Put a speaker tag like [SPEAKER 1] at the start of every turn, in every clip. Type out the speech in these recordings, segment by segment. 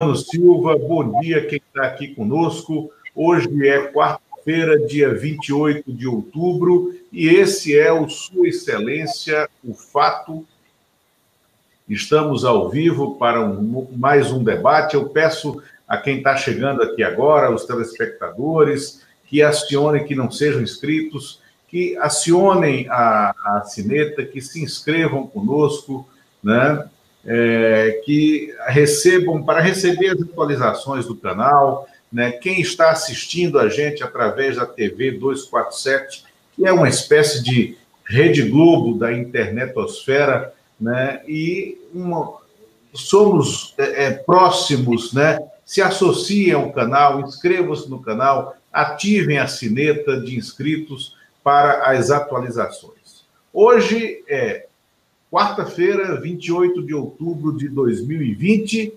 [SPEAKER 1] Mano Silva, bom dia quem está aqui conosco. Hoje é quarta-feira, dia 28 de outubro, e esse é o Sua Excelência, o Fato. Estamos ao vivo para um, mais um debate. Eu peço a quem está chegando aqui agora, os telespectadores, que acionem, que não sejam inscritos, que acionem a, a sineta, que se inscrevam conosco, né? É, que recebam, para receber as atualizações do canal, né, quem está assistindo a gente através da TV 247, que é uma espécie de Rede Globo da internetosfera, né, e uma, somos é, é, próximos, né, se associem ao canal, inscrevam-se no canal, ativem a sineta de inscritos para as atualizações. Hoje é quarta-feira, 28 de outubro de 2020,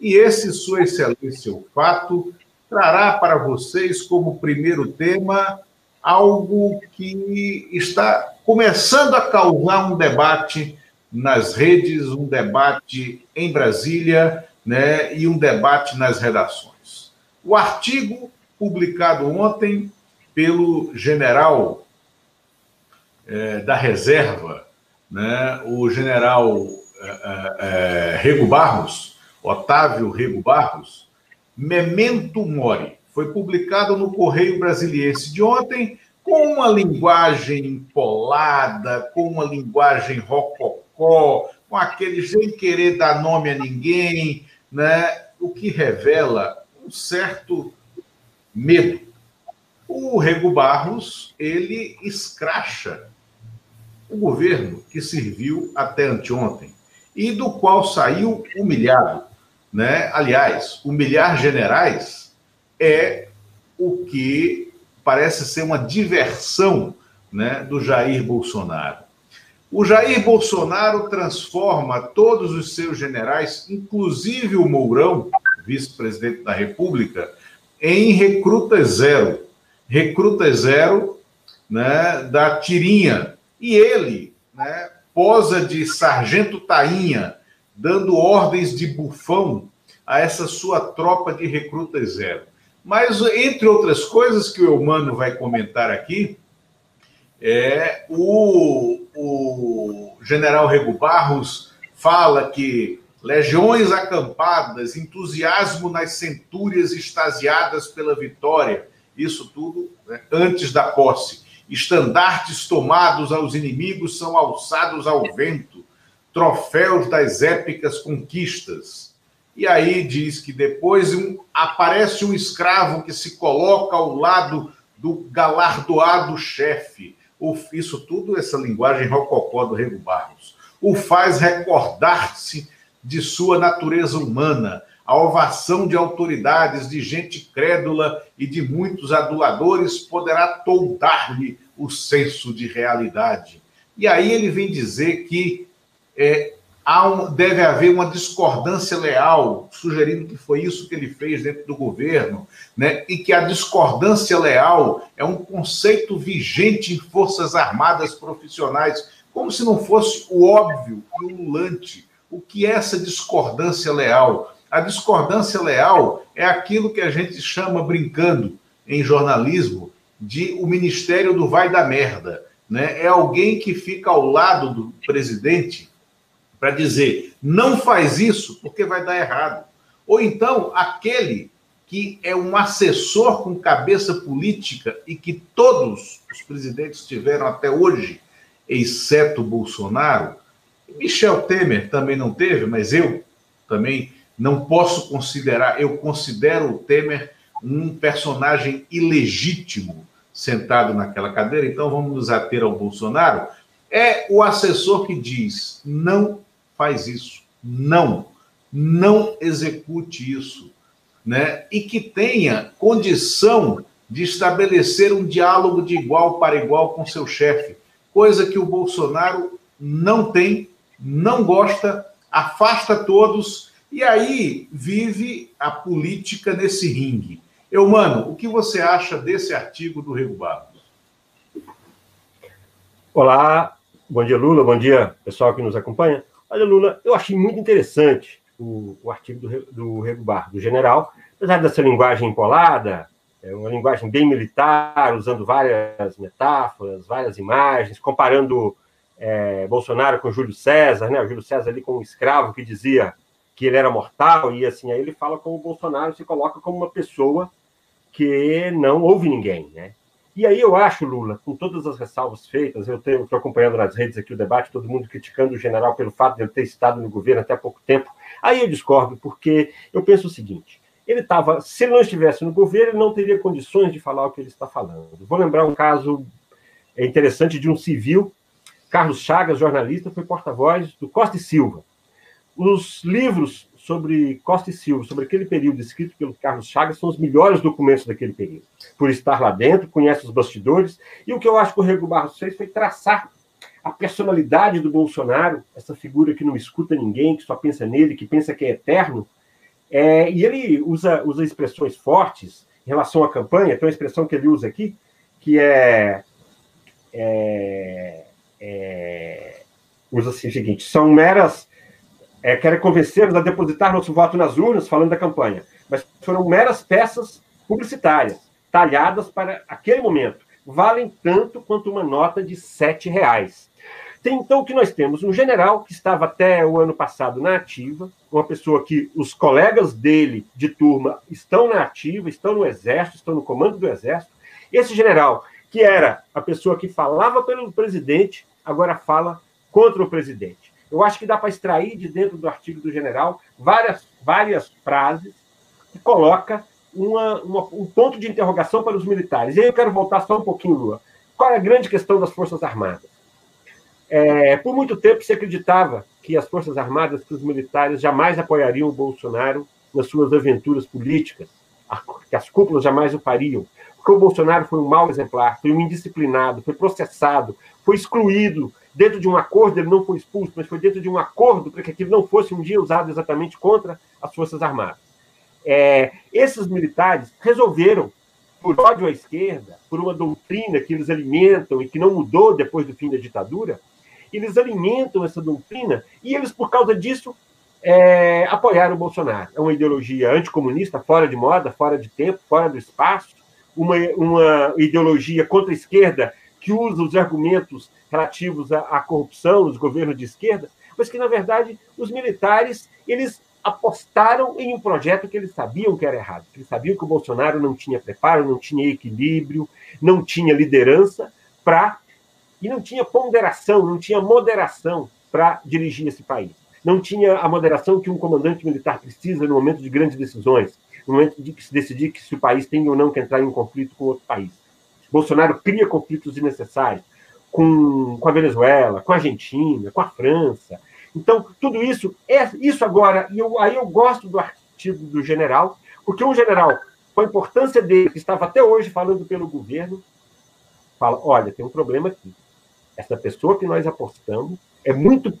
[SPEAKER 1] e esse, Sua Excelência, o fato, trará para vocês como primeiro tema algo que está começando a causar um debate nas redes, um debate em Brasília, né, e um debate nas redações. O artigo publicado ontem pelo general eh, da reserva, né, o general é, é, Rego Barros, Otávio Rego Barros, Memento Mori, foi publicado no Correio Brasiliense de ontem, com uma linguagem empolada, com uma linguagem rococó, com aquele sem querer dar nome a ninguém, né? o que revela um certo medo. O Rego Barros, ele escracha o governo que serviu até anteontem e do qual saiu humilhado. Né? Aliás, humilhar generais é o que parece ser uma diversão né, do Jair Bolsonaro. O Jair Bolsonaro transforma todos os seus generais, inclusive o Mourão, vice-presidente da República, em recruta zero. Recruta zero né, da tirinha e ele né, posa de sargento tainha, dando ordens de bufão a essa sua tropa de recrutas zero. Mas, entre outras coisas que o Eumano vai comentar aqui, é o, o general Rego Barros fala que legiões acampadas, entusiasmo nas centúrias extasiadas pela vitória, isso tudo né, antes da posse. Estandartes tomados aos inimigos são alçados ao vento, troféus das épicas conquistas. E aí diz que depois um, aparece um escravo que se coloca ao lado do galardoado chefe. Isso tudo, essa linguagem rococó do Rego Barros, o faz recordar-se de sua natureza humana, a ovação de autoridades, de gente crédula e de muitos aduladores poderá toldar-lhe o senso de realidade. E aí ele vem dizer que é, um, deve haver uma discordância leal, sugerindo que foi isso que ele fez dentro do governo, né? e que a discordância leal é um conceito vigente em forças armadas profissionais, como se não fosse o óbvio e o ululante. O que é essa discordância leal? A discordância leal é aquilo que a gente chama, brincando em jornalismo, de o ministério do vai da merda. Né? É alguém que fica ao lado do presidente para dizer não faz isso porque vai dar errado. Ou então aquele que é um assessor com cabeça política e que todos os presidentes tiveram até hoje, exceto Bolsonaro. Michel Temer também não teve, mas eu também não posso considerar, eu considero o Temer um personagem ilegítimo sentado naquela cadeira, então vamos nos ater ao Bolsonaro. É o assessor que diz: não faz isso, não, não execute isso, né? E que tenha condição de estabelecer um diálogo de igual para igual com seu chefe, coisa que o Bolsonaro não tem, não gosta, afasta todos e aí vive a política nesse ringue. Eu, mano, o que você acha desse artigo do Rego Barros?
[SPEAKER 2] Olá, bom dia, Lula, bom dia, pessoal que nos acompanha. Olha, Lula, eu achei muito interessante o, o artigo do, do Rego Barro, do general, apesar dessa linguagem empolada, é uma linguagem bem militar, usando várias metáforas, várias imagens, comparando é, Bolsonaro com Júlio César, né? O Júlio César ali com um escravo que dizia que ele era mortal, e assim, aí ele fala como o Bolsonaro se coloca como uma pessoa que não ouve ninguém, né? E aí eu acho, Lula, com todas as ressalvas feitas, eu estou acompanhando nas redes aqui o debate, todo mundo criticando o general pelo fato de ele ter estado no governo até há pouco tempo. Aí eu discordo, porque eu penso o seguinte: ele estava, se não estivesse no governo, ele não teria condições de falar o que ele está falando. Vou lembrar um caso interessante de um civil, Carlos Chagas, jornalista, foi porta-voz do Costa e Silva. Os livros sobre Costa e Silva, sobre aquele período escrito pelo Carlos Chagas, são os melhores documentos daquele período. Por estar lá dentro, conhece os bastidores. E o que eu acho que o Rego Barros fez foi traçar a personalidade do Bolsonaro, essa figura que não escuta ninguém, que só pensa nele, que pensa que é eterno. É, e ele usa, usa expressões fortes em relação à campanha. Tem uma expressão que ele usa aqui, que é, é, é usa assim o seguinte: são meras é, querem convencer-nos a depositar nosso voto nas urnas, falando da campanha. Mas foram meras peças publicitárias, talhadas para aquele momento. Valem tanto quanto uma nota de sete reais. Tem, então, o que nós temos? Um general que estava até o ano passado na ativa, uma pessoa que os colegas dele de turma estão na ativa, estão no exército, estão no comando do exército. Esse general, que era a pessoa que falava pelo presidente, agora fala contra o presidente. Eu acho que dá para extrair de dentro do artigo do general várias, várias frases que coloca uma, uma, um ponto de interrogação para os militares. E aí eu quero voltar só um pouquinho, Lua. Qual é a grande questão das Forças Armadas? É, por muito tempo se acreditava que as Forças Armadas, que os militares jamais apoiariam o Bolsonaro nas suas aventuras políticas, que as cúpulas jamais o fariam, porque o Bolsonaro foi um mau exemplar, foi um indisciplinado, foi processado, foi excluído dentro de um acordo, ele não foi expulso, mas foi dentro de um acordo para que aquilo não fosse um dia usado exatamente contra as Forças Armadas. É, esses militares resolveram, por ódio à esquerda, por uma doutrina que eles alimentam e que não mudou depois do fim da ditadura, eles alimentam essa doutrina e eles, por causa disso, é, apoiaram o Bolsonaro. É uma ideologia anticomunista, fora de moda, fora de tempo, fora do espaço, uma, uma ideologia contra a esquerda que usa os argumentos relativos à, à corrupção nos governos de esquerda, mas que, na verdade, os militares eles apostaram em um projeto que eles sabiam que era errado. Eles sabiam que o Bolsonaro não tinha preparo, não tinha equilíbrio, não tinha liderança para. e não tinha ponderação, não tinha moderação para dirigir esse país. Não tinha a moderação que um comandante militar precisa no momento de grandes decisões, no momento de se decidir que se o país tem ou não que entrar em um conflito com outro país. Bolsonaro cria conflitos desnecessários com, com a Venezuela, com a Argentina, com a França. Então, tudo isso, é isso agora, e eu, aí eu gosto do artigo do general, porque um general, com a importância dele, que estava até hoje falando pelo governo, fala: olha, tem um problema aqui. Essa pessoa que nós apostamos é muito,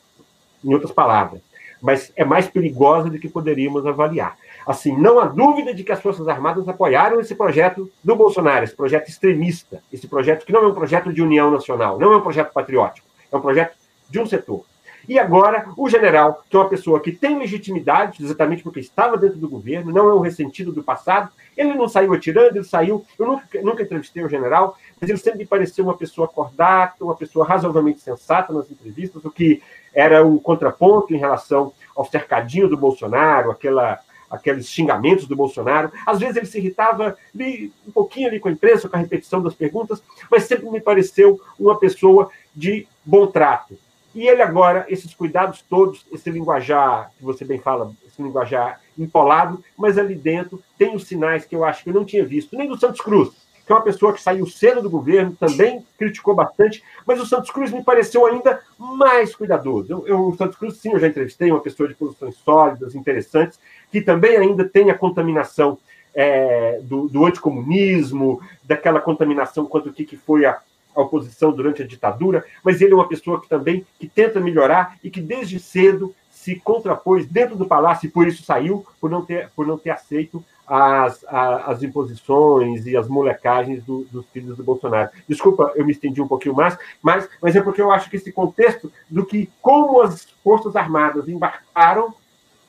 [SPEAKER 2] em outras palavras, mas é mais perigosa do que poderíamos avaliar. Assim, não há dúvida de que as Forças Armadas apoiaram esse projeto do Bolsonaro, esse projeto extremista, esse projeto que não é um projeto de união nacional, não é um projeto patriótico, é um projeto de um setor. E agora, o general, que é uma pessoa que tem legitimidade, exatamente porque estava dentro do governo, não é um ressentido do passado, ele não saiu atirando, ele saiu. Eu nunca, nunca entrevistei o general, mas ele sempre me pareceu uma pessoa acordada, uma pessoa razoavelmente sensata nas entrevistas, o que era um contraponto em relação ao cercadinho do Bolsonaro, aquela aqueles xingamentos do Bolsonaro. Às vezes ele se irritava ali, um pouquinho ali com a imprensa, com a repetição das perguntas, mas sempre me pareceu uma pessoa de bom trato. E ele agora, esses cuidados todos, esse linguajar que você bem fala, esse linguajar empolado, mas ali dentro tem os sinais que eu acho que eu não tinha visto, nem do Santos Cruz, que é uma pessoa que saiu cedo do governo, também criticou bastante, mas o Santos Cruz me pareceu ainda mais cuidadoso. Eu, eu, o Santos Cruz, sim, eu já entrevistei uma pessoa de posições sólidas, interessantes, que também ainda tem a contaminação é, do, do, anticomunismo, daquela contaminação quanto o que, que foi a, a, oposição durante a ditadura, mas ele é uma pessoa que também que tenta melhorar e que desde cedo se contrapôs dentro do palácio e por isso saiu, por não ter, por não ter aceito as, as imposições e as molecagens do, dos filhos do Bolsonaro. Desculpa, eu me estendi um pouquinho mais, mas, mas é porque eu acho que esse contexto do que como as Forças Armadas embarcaram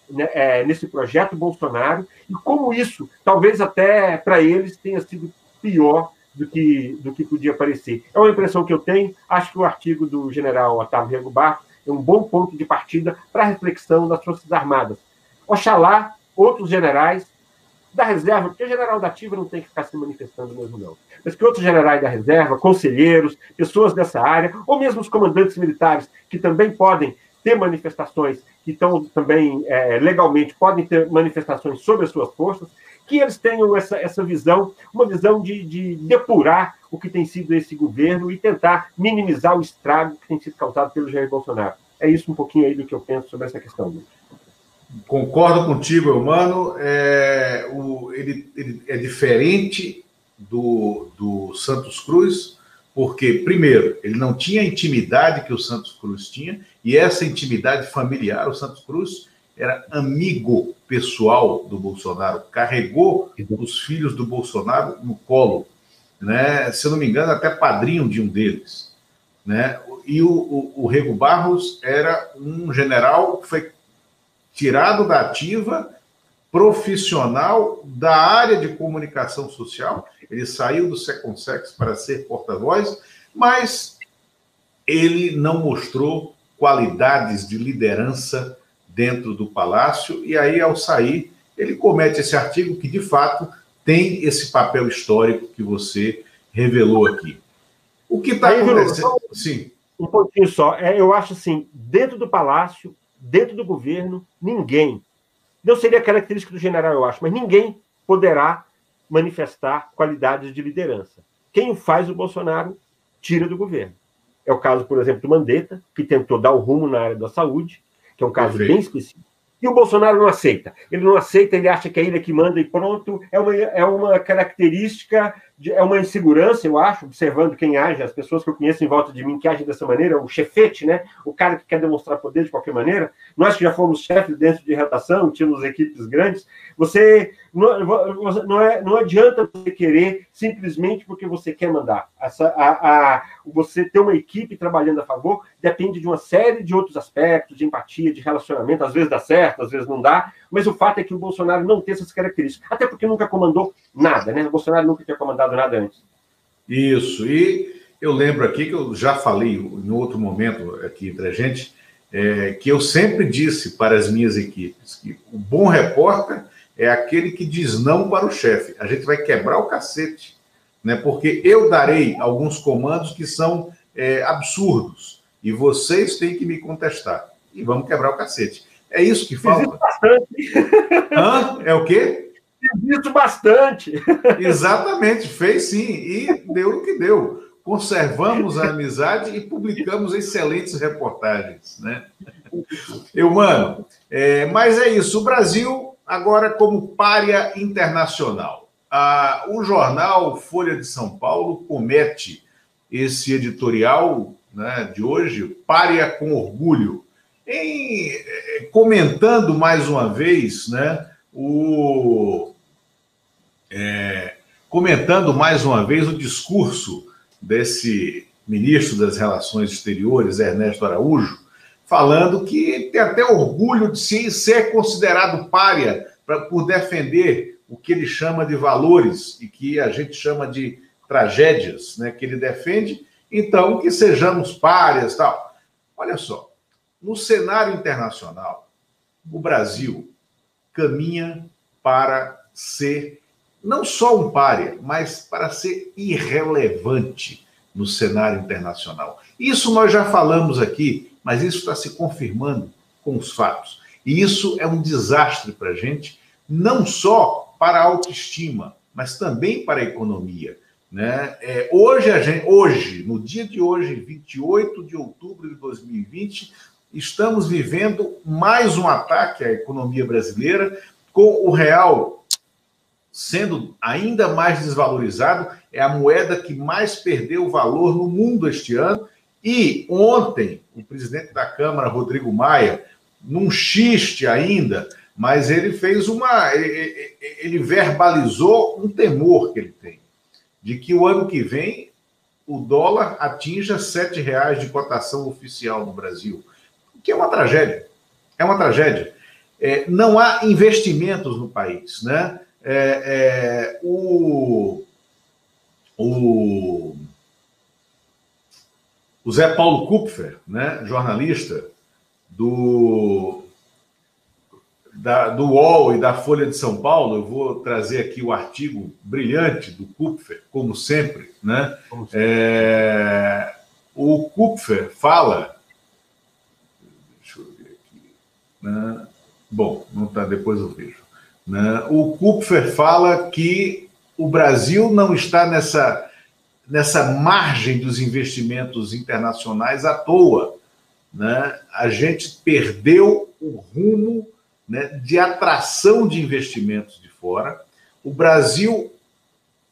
[SPEAKER 2] né, é, nesse projeto Bolsonaro e como isso, talvez até para eles, tenha sido pior do que, do que podia parecer. É uma impressão que eu tenho. Acho que o artigo do general Otávio Rego Barros é um bom ponto de partida para a reflexão das Forças Armadas. Oxalá outros generais da reserva, porque o general da ativa não tem que ficar se manifestando mesmo, não. Mas que outros generais da reserva, conselheiros, pessoas dessa área, ou mesmo os comandantes militares, que também podem ter manifestações, que estão também é, legalmente, podem ter manifestações sobre as suas forças, que eles tenham essa, essa visão, uma visão de, de depurar o que tem sido esse governo e tentar minimizar o estrago que tem sido causado pelo Jair Bolsonaro. É isso um pouquinho aí do que eu penso sobre essa questão.
[SPEAKER 1] Concordo contigo, Humano. É, o, ele, ele, é diferente do, do Santos Cruz, porque, primeiro, ele não tinha a intimidade que o Santos Cruz tinha, e essa intimidade familiar, o Santos Cruz era amigo pessoal do Bolsonaro, carregou os filhos do Bolsonaro no colo, né? se eu não me engano, até padrinho de um deles. Né? E o, o, o Rego Barros era um general que foi tirado da ativa, profissional da área de comunicação social. Ele saiu do Seconsex para ser porta-voz, mas ele não mostrou qualidades de liderança dentro do palácio, e aí, ao sair, ele comete esse artigo que, de fato, tem esse papel histórico que você revelou aqui. O que está acontecendo?
[SPEAKER 2] Sim. Um pouquinho só. É, eu acho assim, dentro do palácio, dentro do governo, ninguém, não seria característica do general, eu acho, mas ninguém poderá manifestar qualidades de liderança. Quem o faz, o Bolsonaro tira do governo. É o caso, por exemplo, do Mandetta, que tentou dar o rumo na área da saúde, que é um caso Perfeito. bem específico. E o Bolsonaro não aceita. Ele não aceita, ele acha que é ele que manda e pronto. É uma, é uma característica é uma insegurança, eu acho, observando quem age, as pessoas que eu conheço em volta de mim que agem dessa maneira, o chefete, né? O cara que quer demonstrar poder de qualquer maneira. Nós que já fomos chefes dentro de redação, tínhamos equipes grandes, você não, não, é, não adianta você querer simplesmente porque você quer mandar. Essa, a, a, você ter uma equipe trabalhando a favor depende de uma série de outros aspectos, de empatia, de relacionamento, às vezes dá certo, às vezes não dá, mas o fato é que o Bolsonaro não tem essas características, até porque nunca comandou nada, né? O Bolsonaro nunca tinha comandado nada antes.
[SPEAKER 1] Isso, e eu lembro aqui que eu já falei em outro momento aqui entre a gente, é, que eu sempre disse para as minhas equipes que o bom repórter é aquele que diz não para o chefe. A gente vai quebrar o cacete, né? Porque eu darei alguns comandos que são é, absurdos e vocês têm que me contestar e vamos quebrar o cacete. É isso que falta. bastante. Hã? É o quê?
[SPEAKER 2] Fiz bastante.
[SPEAKER 1] Exatamente, fez sim. E deu o que deu. Conservamos a amizade e publicamos excelentes reportagens. Né? Eu, mano, é, mas é isso. O Brasil, agora, como párea internacional. Ah, o jornal Folha de São Paulo comete esse editorial né, de hoje, párea com orgulho em, eh, comentando mais uma vez, né, o, é, comentando mais uma vez o discurso desse ministro das Relações Exteriores, Ernesto Araújo, falando que tem até orgulho de ser considerado párea pra, por defender o que ele chama de valores e que a gente chama de tragédias, né, que ele defende, então que sejamos párias, tal. Olha só, no cenário internacional, o Brasil caminha para ser não só um párea, mas para ser irrelevante no cenário internacional. Isso nós já falamos aqui, mas isso está se confirmando com os fatos. E isso é um desastre para a gente, não só para a autoestima, mas também para a economia. Né? É, hoje, a gente, hoje, no dia de hoje, 28 de outubro de 2020, estamos vivendo mais um ataque à economia brasileira, com o real sendo ainda mais desvalorizado, é a moeda que mais perdeu valor no mundo este ano. E ontem, o presidente da Câmara, Rodrigo Maia, num xiste ainda, mas ele fez uma. Ele verbalizou um temor que ele tem, de que o ano que vem o dólar atinja R$ reais de cotação oficial no Brasil que é uma tragédia. É uma tragédia. é, não há investimentos no país. Né? É, é, o, o, o Zé Paulo Kupfer, né, jornalista do, da, do UOL e da Folha de São Paulo, eu vou trazer aqui o artigo brilhante do Kupfer, como sempre. Né? Como sempre. É, o Kupfer fala. Deixa eu ver aqui. Né? Bom, não está, depois eu vejo. Né? O Kupfer fala que o Brasil não está nessa, nessa margem dos investimentos internacionais à toa. Né? A gente perdeu o rumo né, de atração de investimentos de fora. O Brasil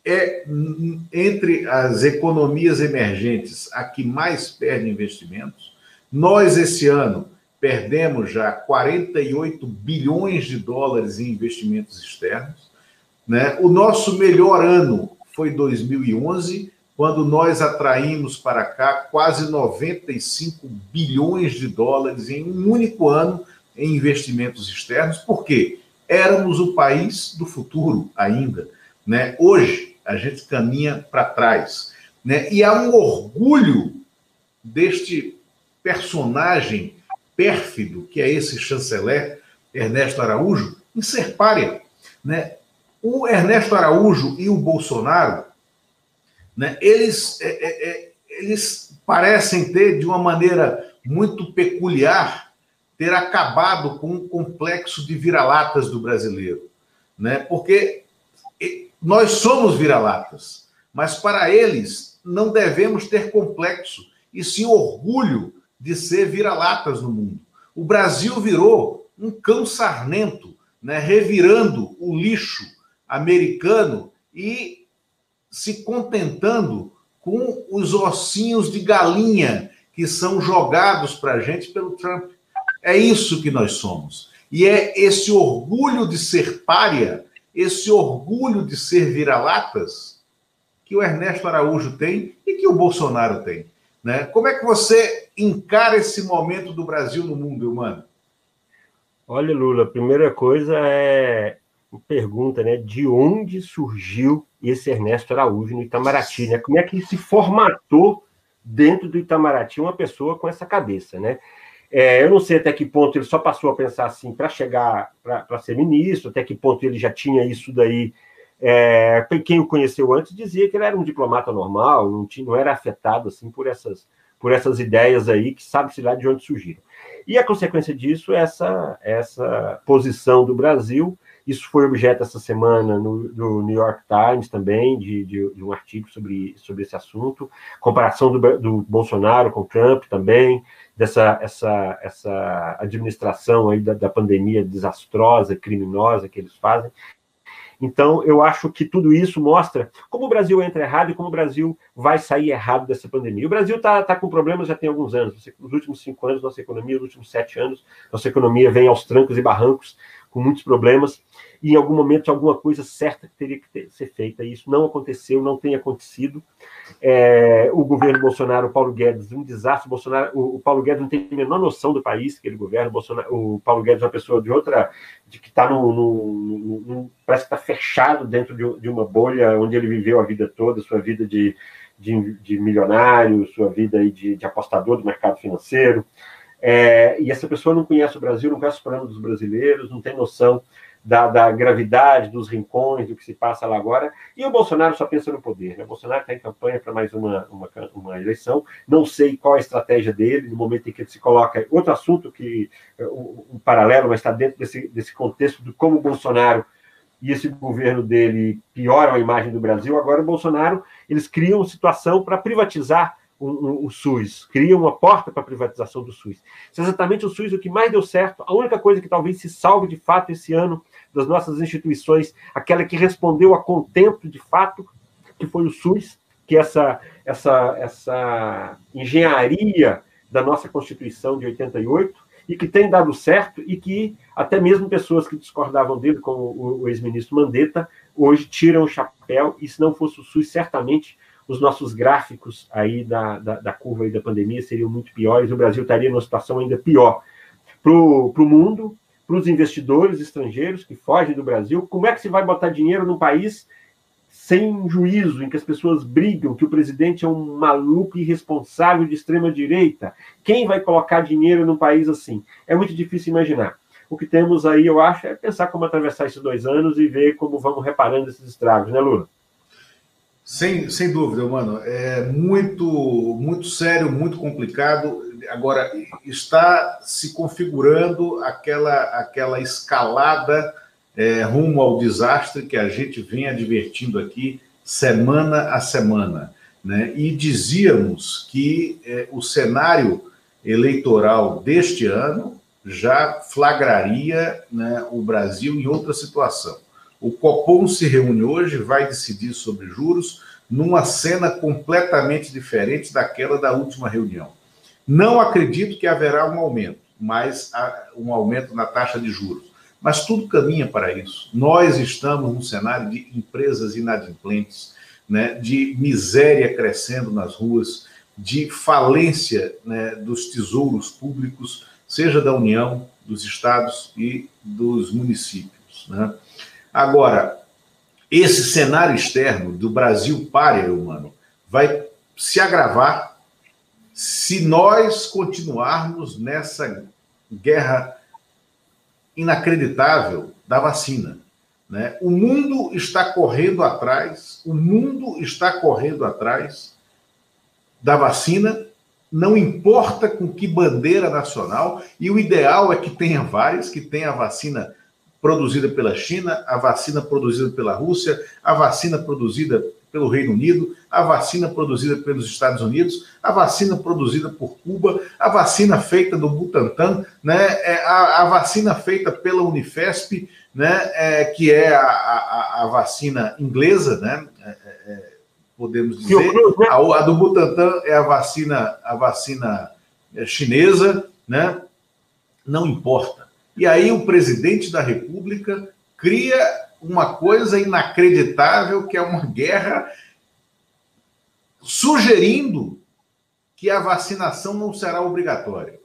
[SPEAKER 1] é, entre as economias emergentes, a que mais perde investimentos. Nós, esse ano, perdemos já 48 bilhões de dólares em investimentos externos. Né? O nosso melhor ano foi 2011, quando nós atraímos para cá quase 95 bilhões de dólares em um único ano em investimentos externos. Por quê? Éramos o país do futuro ainda. Né? Hoje, a gente caminha para trás. Né? E há um orgulho deste personagem pérfido, que é esse chanceler Ernesto Araújo, em ser párea. Né? O Ernesto Araújo e o Bolsonaro, né, eles, é, é, é, eles parecem ter, de uma maneira muito peculiar, ter acabado com o complexo de vira-latas do brasileiro. Né? Porque nós somos vira-latas, mas para eles não devemos ter complexo, e sim orgulho de ser vira-latas no mundo. O Brasil virou um cão sarnento, né, revirando o lixo americano e se contentando com os ossinhos de galinha que são jogados para a gente pelo Trump. É isso que nós somos. E é esse orgulho de ser párea, esse orgulho de ser vira-latas, que o Ernesto Araújo tem e que o Bolsonaro tem. Né? Como é que você encara esse momento do Brasil no mundo, humano?
[SPEAKER 2] Olha, Lula, a primeira coisa é pergunta, né? De onde surgiu esse Ernesto Araújo no Itamaraty, né? Como é que se formatou dentro do Itamaraty uma pessoa com essa cabeça, né? É, eu não sei até que ponto ele só passou a pensar assim para chegar para ser ministro, até que ponto ele já tinha isso daí é, quem o conheceu antes dizia que ele era um diplomata normal, não, tinha, não era afetado assim por essas, por essas ideias aí que sabe-se lá de onde surgiram. E a consequência disso é essa, essa posição do Brasil. Isso foi objeto essa semana no, no New York Times também, de, de, de, um artigo sobre, sobre esse assunto. Comparação do, do Bolsonaro com Trump também, dessa essa, essa administração aí da, da pandemia desastrosa, criminosa que eles fazem. Então, eu acho que tudo isso mostra como o Brasil entra errado e como o Brasil vai sair errado dessa pandemia. O Brasil está tá com problemas já tem alguns anos. Nos últimos cinco anos, nossa economia, nos últimos sete anos, nossa economia vem aos trancos e barrancos, com muitos problemas e em algum momento alguma coisa certa que teria que ter, ser feita. Isso não aconteceu, não tem acontecido. É, o governo Bolsonaro, o Paulo Guedes, um desastre. O, Bolsonaro, o, o, Paulo Guedes não tem a menor noção do país que ele governa. O, Bolsonaro, o Paulo Guedes é uma pessoa de outra, de que está no, no, no, no, parece que está fechado dentro de, de, uma bolha onde ele viveu a vida toda, sua vida de, de, de milionário, sua vida de, de apostador do mercado financeiro. É, e essa pessoa não conhece o Brasil, não conhece os problemas dos brasileiros, não tem noção da, da, gravidade dos rincões, do que se passa lá agora, e o Bolsonaro só pensa no poder. Né? O Bolsonaro está em campanha para mais uma, uma, uma, eleição, não sei qual a estratégia dele, no momento em que ele se coloca. Outro assunto que, um, um paralelo, mas está dentro desse, desse contexto de como o Bolsonaro e esse governo dele pioram a imagem do Brasil. Agora, o Bolsonaro, eles criam situação para privatizar o, o, o, SUS, cria uma porta para a privatização do SUS. Isso é exatamente o SUS o que mais deu certo. A única coisa que talvez se salve de fato esse ano das nossas instituições, aquela que respondeu a contento de fato, que foi o SUS, que essa, essa, essa engenharia da nossa Constituição de 88 e que tem dado certo e que até mesmo pessoas que discordavam dele, como o, o ex-ministro Mandetta, hoje tiram o chapéu e se não fosse o SUS, certamente os nossos gráficos aí da, da, da curva aí da pandemia seriam muito piores, o Brasil estaria numa situação ainda pior. Para o mundo, para os investidores estrangeiros que fogem do Brasil? Como é que se vai botar dinheiro num país sem juízo, em que as pessoas brigam, que o presidente é um maluco irresponsável de extrema direita? Quem vai colocar dinheiro num país assim? É muito difícil imaginar. O que temos aí, eu acho, é pensar como atravessar esses dois anos e ver como vamos reparando esses estragos, né, Lula?
[SPEAKER 1] Sem, sem dúvida, mano. É muito, muito sério, muito complicado. Agora, está se configurando aquela, aquela escalada é, rumo ao desastre que a gente vem advertindo aqui semana a semana. Né? E dizíamos que é, o cenário eleitoral deste ano já flagraria né, o Brasil em outra situação. O Copom se reúne hoje, vai decidir sobre juros, numa cena completamente diferente daquela da última reunião. Não acredito que haverá um aumento, mas um aumento na taxa de juros. Mas tudo caminha para isso. Nós estamos num cenário de empresas inadimplentes, né, de miséria crescendo nas ruas, de falência né, dos tesouros públicos, seja da União, dos estados e dos municípios. Né? Agora, esse cenário externo do Brasil párea, humano, vai se agravar se nós continuarmos nessa guerra inacreditável da vacina. Né? O mundo está correndo atrás, o mundo está correndo atrás da vacina, não importa com que bandeira nacional, e o ideal é que tenha várias, que tenha a vacina produzida pela China, a vacina produzida pela Rússia, a vacina produzida pelo Reino Unido, a vacina produzida pelos Estados Unidos, a vacina produzida por Cuba, a vacina feita do Butantan, né, é, a, a vacina feita pela Unifesp, né, é, que é a, a, a, vacina inglesa, né, é, é, é podemos dizer. A, a, do Butantan é a vacina, a vacina é, chinesa, né? Não importa. E aí o presidente da República cria uma coisa inacreditável que é uma guerra sugerindo que a vacinação não será obrigatória.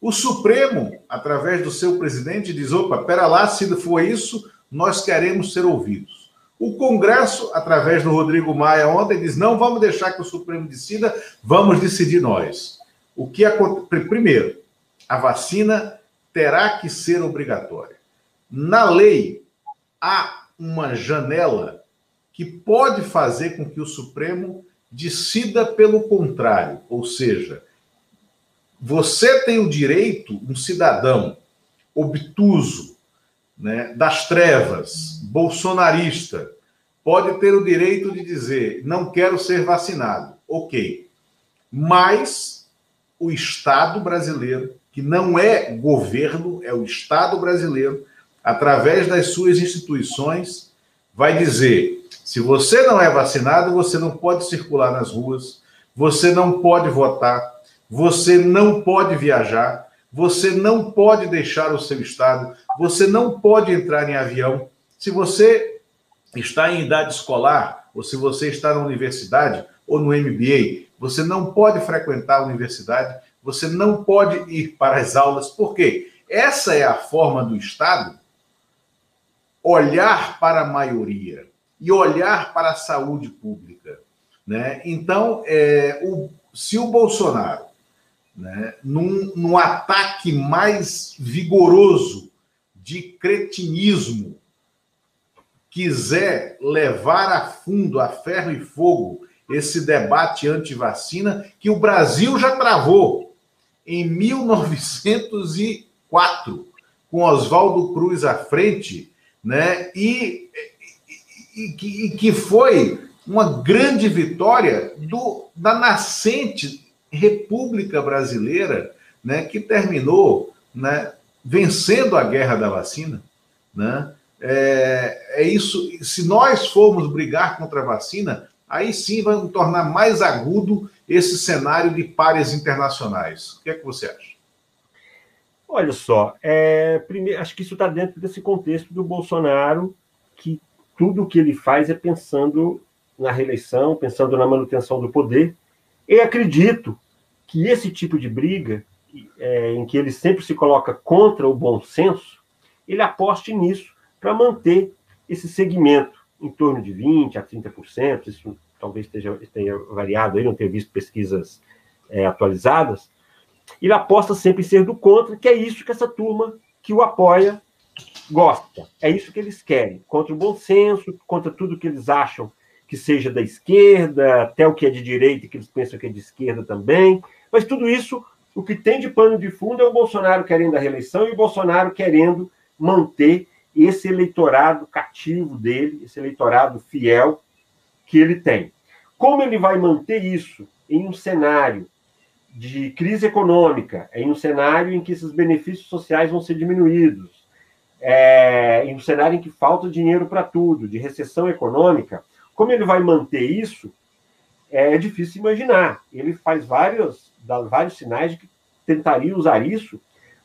[SPEAKER 1] O Supremo, através do seu presidente, diz: opa, pera lá, se for isso, nós queremos ser ouvidos. O Congresso, através do Rodrigo Maia ontem, diz: não vamos deixar que o Supremo decida, vamos decidir nós. O que acontece? Primeiro, a vacina terá que ser obrigatória. Na lei, há uma janela que pode fazer com que o Supremo decida pelo contrário, ou seja, você tem o direito, um cidadão obtuso, né, das trevas, bolsonarista, pode ter o direito de dizer: não quero ser vacinado. Ok. Mas o Estado brasileiro que não é governo, é o Estado brasileiro, através das suas instituições, vai dizer: se você não é vacinado, você não pode circular nas ruas, você não pode votar, você não pode viajar, você não pode deixar o seu estado, você não pode entrar em avião. Se você está em idade escolar, ou se você está na universidade ou no MBA, você não pode frequentar a universidade, você não pode ir para as aulas, por quê? Essa é a forma do Estado olhar para a maioria e olhar para a saúde pública. Né? Então, é, o, se o Bolsonaro, né, num, num ataque mais vigoroso de cretinismo, quiser levar a fundo, a ferro e fogo, esse debate anti-vacina que o Brasil já travou em 1904, com Oswaldo Cruz à frente, né? E, e, e, que foi uma grande vitória do, da nascente República Brasileira, né? Que terminou, né? Vencendo a guerra da vacina, né? É, é isso. Se nós formos brigar contra a vacina, aí sim vai tornar mais agudo esse cenário de pares internacionais. O que é que você acha?
[SPEAKER 2] Olha só, é, primeiro, acho que isso está dentro desse contexto do Bolsonaro, que tudo o que ele faz é pensando na reeleição, pensando na manutenção do poder. E acredito que esse tipo de briga, é, em que ele sempre se coloca contra o bom senso, ele aposte nisso para manter esse segmento em torno de 20% a 30%, isso talvez esteja, variado aí, não tenho visto pesquisas é, atualizadas, ele aposta sempre em ser do contra, que é isso que essa turma que o apoia gosta. É isso que eles querem. Contra o bom senso, contra tudo que eles acham que seja da esquerda, até o que é de direita, que eles pensam que é de esquerda também. Mas tudo isso, o que tem de pano de fundo é o Bolsonaro querendo a reeleição e o Bolsonaro querendo manter esse eleitorado cativo dele, esse eleitorado fiel que ele tem. Como ele vai manter isso em um cenário de crise econômica, em um cenário em que esses benefícios sociais vão ser diminuídos, é, em um cenário em que falta dinheiro para tudo, de recessão econômica, como ele vai manter isso, é difícil imaginar. Ele faz vários, dá vários sinais de que tentaria usar isso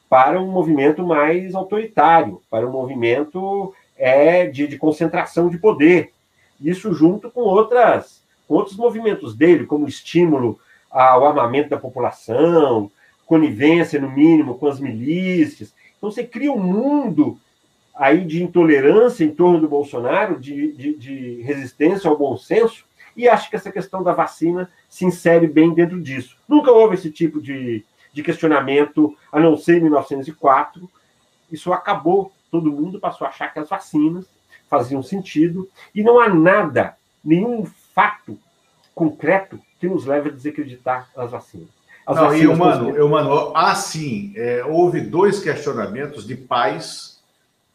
[SPEAKER 2] para um movimento mais autoritário, para um movimento é, de, de concentração de poder. Isso junto com outras com outros movimentos dele, como estímulo ao armamento da população, conivência, no mínimo, com as milícias. Então, você cria um mundo aí de intolerância em torno do Bolsonaro, de, de, de resistência ao bom senso, e acho que essa questão da vacina se insere bem dentro disso. Nunca houve esse tipo de, de questionamento, a não ser em 1904. Isso acabou, todo mundo passou a achar que as vacinas faziam sentido, e não há nada, nenhum fato concreto que nos leve a desacreditar as vacinas. As
[SPEAKER 1] Não, vacinas e, humano, eu, mano, assim, é, houve dois questionamentos de pais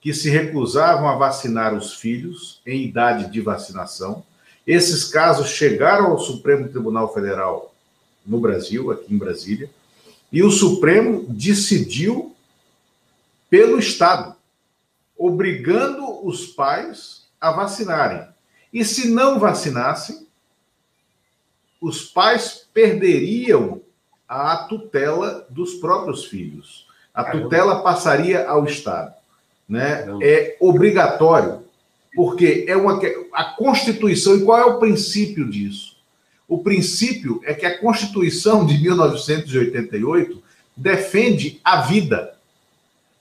[SPEAKER 1] que se recusavam a vacinar os filhos em idade de vacinação. Esses casos chegaram ao Supremo Tribunal Federal no Brasil, aqui em Brasília, e o Supremo decidiu pelo Estado, obrigando os pais a vacinarem. E se não vacinassem, os pais perderiam a tutela dos próprios filhos. A tutela passaria ao Estado. Né? É obrigatório, porque é uma a Constituição, e qual é o princípio disso? O princípio é que a Constituição de 1988 defende a vida.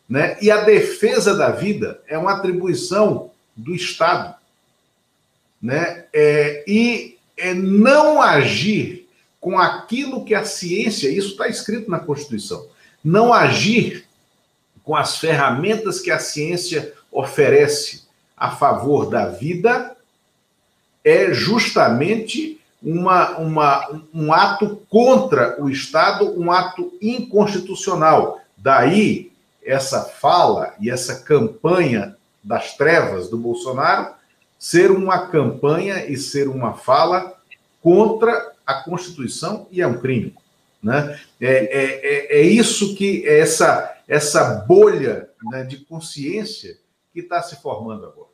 [SPEAKER 1] Né? E a defesa da vida é uma atribuição do Estado né? É, e é não agir com aquilo que a ciência, isso está escrito na Constituição, não agir com as ferramentas que a ciência oferece a favor da vida é justamente uma, uma, um ato contra o Estado, um ato inconstitucional. Daí essa fala e essa campanha das trevas do Bolsonaro ser uma campanha e ser uma fala contra a Constituição e é um crime. Né? É, é, é, é isso que é essa, essa bolha né, de consciência que está se formando agora.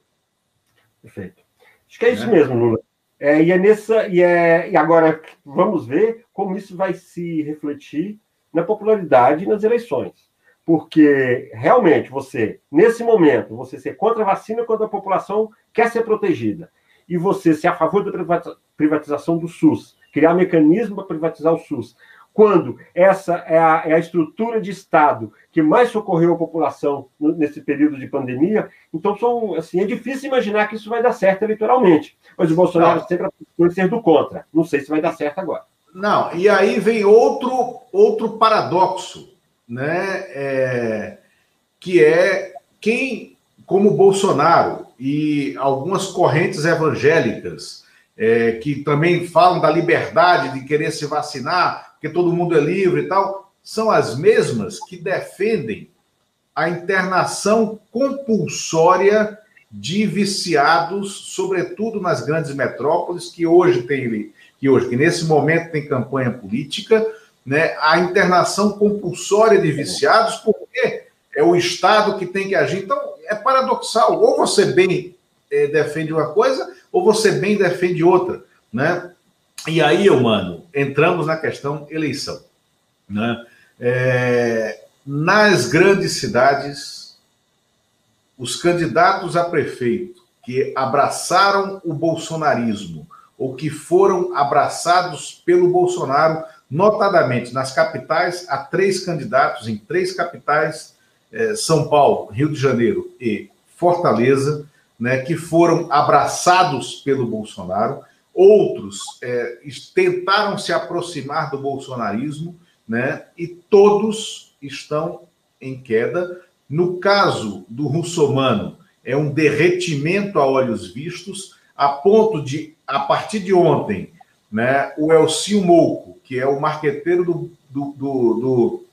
[SPEAKER 2] Perfeito. Acho que é isso né? mesmo, Lula. É, e é nessa e, é, e agora vamos ver como isso vai se refletir na popularidade nas eleições porque realmente você, nesse momento, você ser contra a vacina quando a população quer ser protegida, e você ser a favor da privatização do SUS, criar mecanismo para privatizar o SUS, quando essa é a, é a, estrutura de Estado que mais socorreu a população nesse período de pandemia, então são, assim, é difícil imaginar que isso vai dar certo eleitoralmente. Mas o Bolsonaro não. sempre apostou ser do contra. Não sei se vai dar certo agora.
[SPEAKER 1] Não, e aí vem outro, outro paradoxo né, é, que é quem, como Bolsonaro e algumas correntes evangélicas, é, que também falam da liberdade de querer se vacinar, porque todo mundo é livre e tal, são as mesmas que defendem a internação compulsória de viciados, sobretudo nas grandes metrópoles, que hoje tem que hoje, que nesse momento tem campanha política, né, a internação compulsória de viciados, porque é o Estado que tem que agir. Então, é paradoxal. Ou você bem é, defende uma coisa, ou você bem defende outra. Né? E aí, mano, entramos na questão eleição. Né? É, nas grandes cidades, os candidatos a prefeito que abraçaram o bolsonarismo ou que foram abraçados pelo Bolsonaro Notadamente, nas capitais, há três candidatos em três capitais é, São Paulo, Rio de Janeiro e Fortaleza, né, que foram abraçados pelo Bolsonaro. Outros é, tentaram se aproximar do bolsonarismo, né, e todos estão em queda. No caso do russomano, é um derretimento a olhos vistos, a ponto de, a partir de ontem, né, o Elcio Mouco, que é o marqueteiro do, do, do, do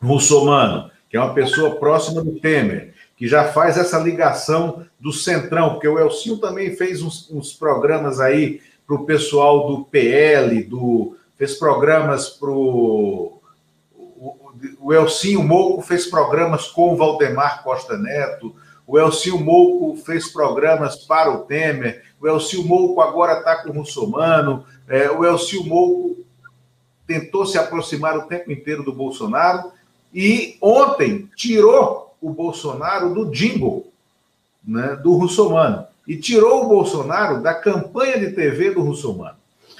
[SPEAKER 1] russomano, que é uma pessoa próxima do Temer, que já faz essa ligação do Centrão, porque o Elcio também fez uns, uns programas aí para o pessoal do PL, do, fez programas para o. O Elcinho Mouco fez programas com o Valdemar Costa Neto, o Elcio Mouco fez programas para o Temer, o Elcio Mouco agora está com o Russomano, é, o Elcio Mouco tentou se aproximar o tempo inteiro do Bolsonaro e ontem tirou o Bolsonaro do jingle né, do Russomano e tirou o Bolsonaro da campanha de TV do Russomano.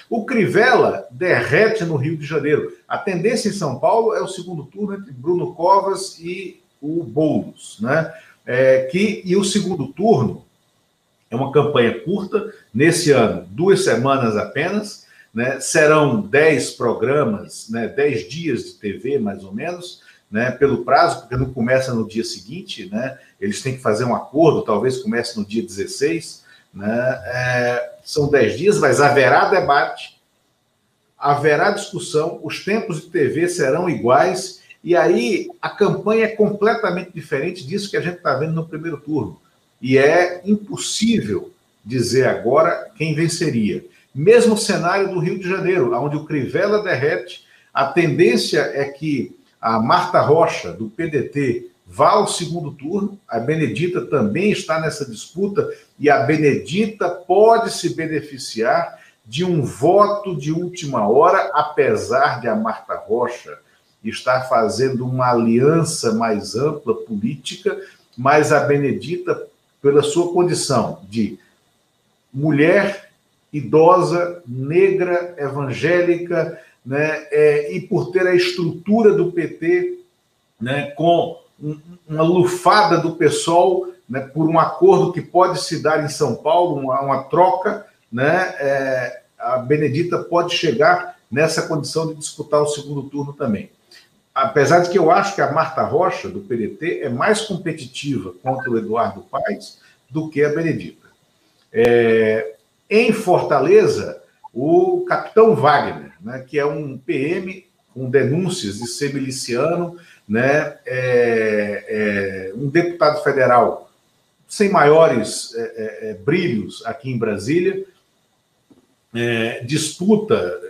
[SPEAKER 1] O Crivella derrete no Rio de Janeiro. A tendência em São Paulo é o segundo turno entre Bruno Covas e o Boulos, né? É, que, e o segundo turno é uma campanha curta, nesse ano, duas semanas apenas, né? serão dez programas, né? dez dias de TV, mais ou menos, né? pelo prazo, porque não começa no dia seguinte, né? eles têm que fazer um acordo, talvez comece no dia 16, né? É, são dez dias, mas haverá debate, haverá discussão, os tempos de TV serão iguais, e aí a campanha é completamente diferente disso que a gente está vendo no primeiro turno. E é impossível dizer agora quem venceria. Mesmo cenário do Rio de Janeiro, onde o Crivella derrete, a tendência é que a Marta Rocha, do PDT, vá ao segundo turno. A Benedita também está nessa disputa e a Benedita pode se beneficiar de um voto de última hora, apesar de a Marta Rocha estar fazendo uma aliança mais ampla política, mas a Benedita, pela sua condição de mulher idosa, negra, evangélica, né, é, e por ter a estrutura do PT né, com uma lufada do PSOL, né, por um acordo que pode se dar em São Paulo, uma, uma troca, né, é, a Benedita pode chegar nessa condição de disputar o segundo turno também. Apesar de que eu acho que a Marta Rocha, do PDT, é mais competitiva contra o Eduardo Paes do que a Benedita. É, em Fortaleza, o capitão Wagner, né, que é um PM com denúncias de ser miliciano, né, é, é um deputado federal sem maiores é, é, é brilhos aqui em Brasília, disputa,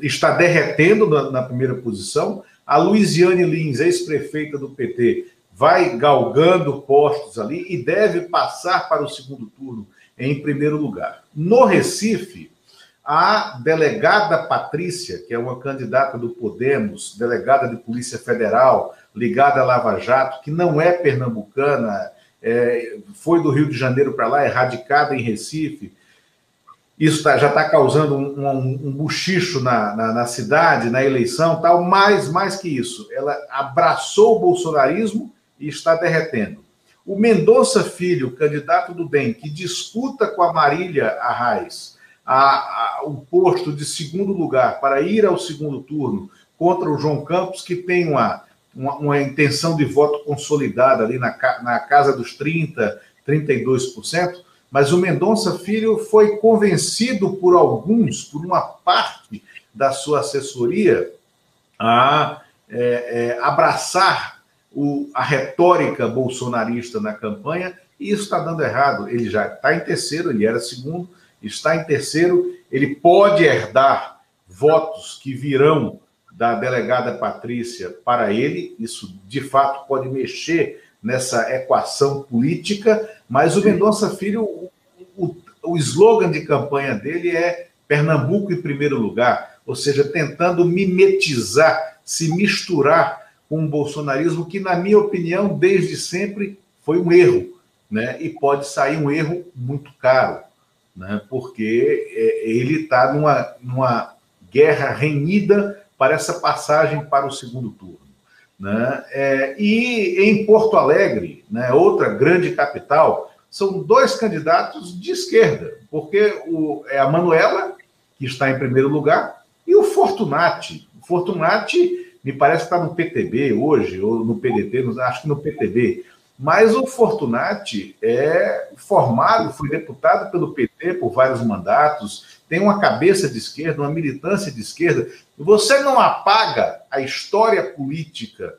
[SPEAKER 1] está derretendo na, na, primeira posição. A Luiziane Lins, ex-prefeita do PT, vai galgando postos ali e deve passar para o segundo turno em primeiro lugar. No Recife, a delegada Patrícia, que é uma candidata do Podemos, delegada de Polícia Federal, ligada à Lava Jato, que não é pernambucana, é, foi do Rio de Janeiro para lá, é radicada em Recife. Isso tá, já está causando um, um, um buchicho na, na, na, cidade, na eleição, tal. Mas mais que isso, ela abraçou o bolsonarismo e está derretendo. O Mendonça Filho, candidato do DEM, que disputa com a Marília Arraes a, a, o posto de segundo lugar para ir ao segundo turno contra o João Campos, que tem uma, uma, uma intenção de voto consolidada ali na, na casa dos 30%, 32%, mas o Mendonça Filho foi convencido por alguns, por uma parte da sua assessoria, a é, é, abraçar o, a retórica bolsonarista na campanha, e isso está dando errado. Ele já está em terceiro, ele era segundo, está em terceiro, ele pode herdar votos que virão da delegada Patrícia para ele, isso de fato pode mexer nessa equação política, mas o Mendonça Filho, o, o, o slogan de campanha dele é Pernambuco em primeiro lugar, ou seja, tentando mimetizar, se misturar com o bolsonarismo, que, na minha opinião, desde sempre foi um erro, né? e pode sair um erro muito caro né? porque é, ele está numa, numa guerra renhida para essa passagem para o segundo turno. Né? É, e em Porto Alegre, né, outra grande capital, são dois candidatos de esquerda, porque o, é a Manuela, que está em primeiro lugar, e o Fortunati. O Fortunati me parece que está no PTB hoje, ou no PDT, acho que no PTB. Mas o Fortunati é formado, foi deputado pelo PT por vários mandatos, tem uma cabeça de esquerda, uma militância de esquerda. Você não apaga a história política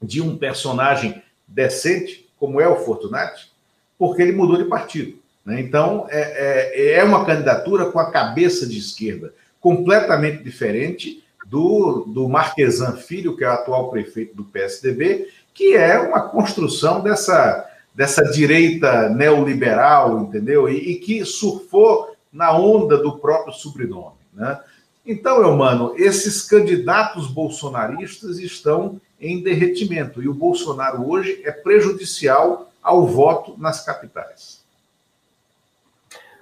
[SPEAKER 1] de um personagem decente, como é o Fortunati, porque ele mudou de partido. Né? Então, é, é, é, uma candidatura com a cabeça de esquerda, completamente diferente do, do Marquesan Filho, que é o atual prefeito do PSDB, que é uma construção dessa, dessa direita neoliberal, entendeu? E, e que surfou na onda do próprio sobrenome. Né? Então, meu mano, esses candidatos bolsonaristas estão em derretimento e o Bolsonaro hoje é prejudicial ao voto nas capitais.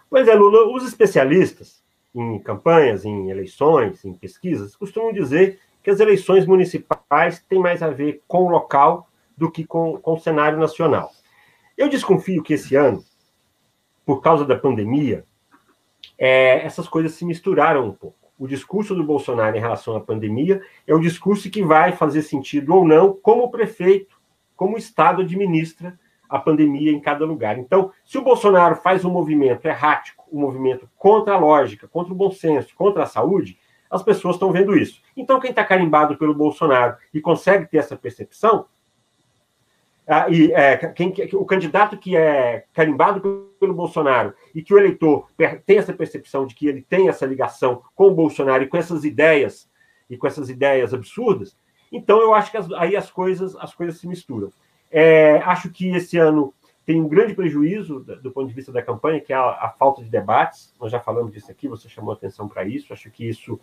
[SPEAKER 2] Pois é, Lula, os especialistas em campanhas, em eleições, em pesquisas, costumam dizer que as eleições municipais têm mais a ver com o local do que com, com o cenário nacional. Eu desconfio que esse ano, por causa da pandemia, é, essas coisas se misturaram um pouco. O discurso do Bolsonaro em relação à pandemia é um discurso que vai fazer sentido ou não, como o prefeito, como o Estado administra a pandemia em cada lugar. Então, se o Bolsonaro faz um movimento errático, um movimento contra a lógica, contra o bom senso, contra a saúde, as pessoas estão vendo isso. Então, quem está carimbado pelo Bolsonaro e consegue ter essa percepção, ah, e é, quem, o candidato que é carimbado pelo Bolsonaro e que o eleitor tem essa percepção de que ele tem essa ligação com o Bolsonaro e com essas ideias e com essas ideias absurdas, então eu acho que as, aí as coisas as coisas se misturam. É, acho que esse ano tem um grande prejuízo do ponto de vista da campanha, que é a, a falta de debates. Nós já falamos disso aqui, você chamou atenção para isso. Acho que isso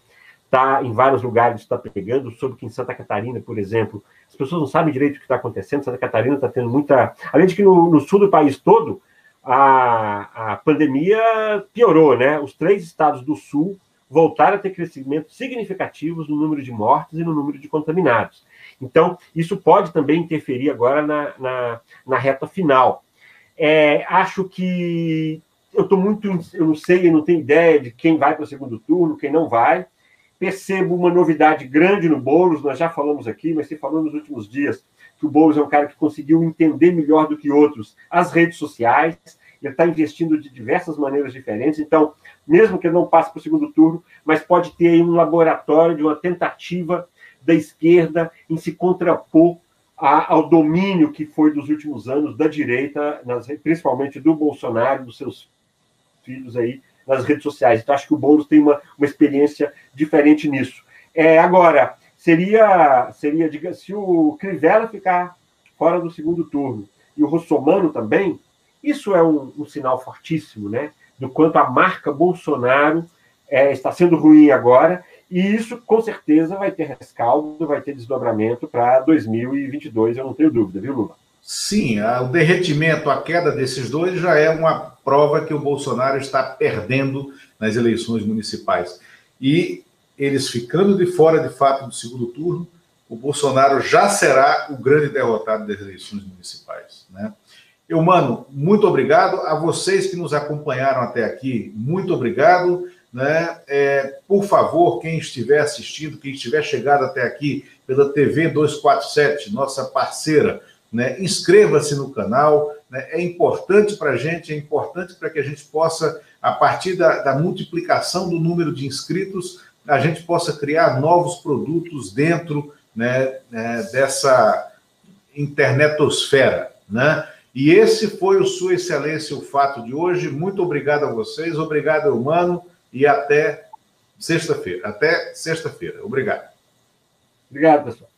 [SPEAKER 2] está em vários lugares, está pegando. Soube que em Santa Catarina, por exemplo, as pessoas não sabem direito o que está acontecendo. Santa Catarina está tendo muita. Além de que no, no, sul do país todo, a, a pandemia piorou, né? Os três estados do sul voltaram a ter crescimentos significativos no número de mortes e no número de contaminados. Então, isso pode também interferir agora na, na, na reta final. É, acho que eu estou muito. Eu não sei, eu não tenho ideia de quem vai para o segundo turno, quem não vai. Percebo uma novidade grande no Boulos, nós já falamos aqui, mas se falou nos últimos dias que o Boulos é um cara que conseguiu entender melhor do que outros as redes sociais, ele está investindo de diversas maneiras diferentes, então, mesmo que não passe para o segundo turno, mas pode ter aí um laboratório de uma tentativa da esquerda em se contrapor a, ao domínio que foi dos últimos anos da direita, nas, principalmente do Bolsonaro, dos seus filhos aí, nas redes sociais. Então, acho que o Boulos tem uma, uma experiência diferente nisso. É, agora, seria, seria diga, se o Crivella ficar fora do segundo turno e o Rossomano também, isso é um, um sinal fortíssimo, né? Do quanto a marca Bolsonaro é, está sendo ruim agora, e isso com certeza vai ter rescaldo, vai ter desdobramento para 2022, eu não tenho dúvida, viu, Lula?
[SPEAKER 1] Sim, o derretimento, a queda desses dois já é uma prova que o Bolsonaro está perdendo nas eleições municipais. E eles ficando de fora, de fato, do segundo turno, o Bolsonaro já será o grande derrotado das eleições municipais. Né? Eu, mano, muito obrigado. A vocês que nos acompanharam até aqui, muito obrigado. Né? É, por favor, quem estiver assistindo, quem estiver chegado até aqui pela TV 247, nossa parceira, né? Inscreva-se no canal, né? é importante para a gente, é importante para que a gente possa, a partir da, da, multiplicação do número de inscritos, a gente possa criar novos produtos dentro né, né, dessa internetosfera. Né? E esse foi o Sua Excelência, o fato de hoje. Muito obrigado a vocês, obrigado, humano, e até sexta-feira. Até sexta-feira. Obrigado.
[SPEAKER 2] Obrigado, pessoal.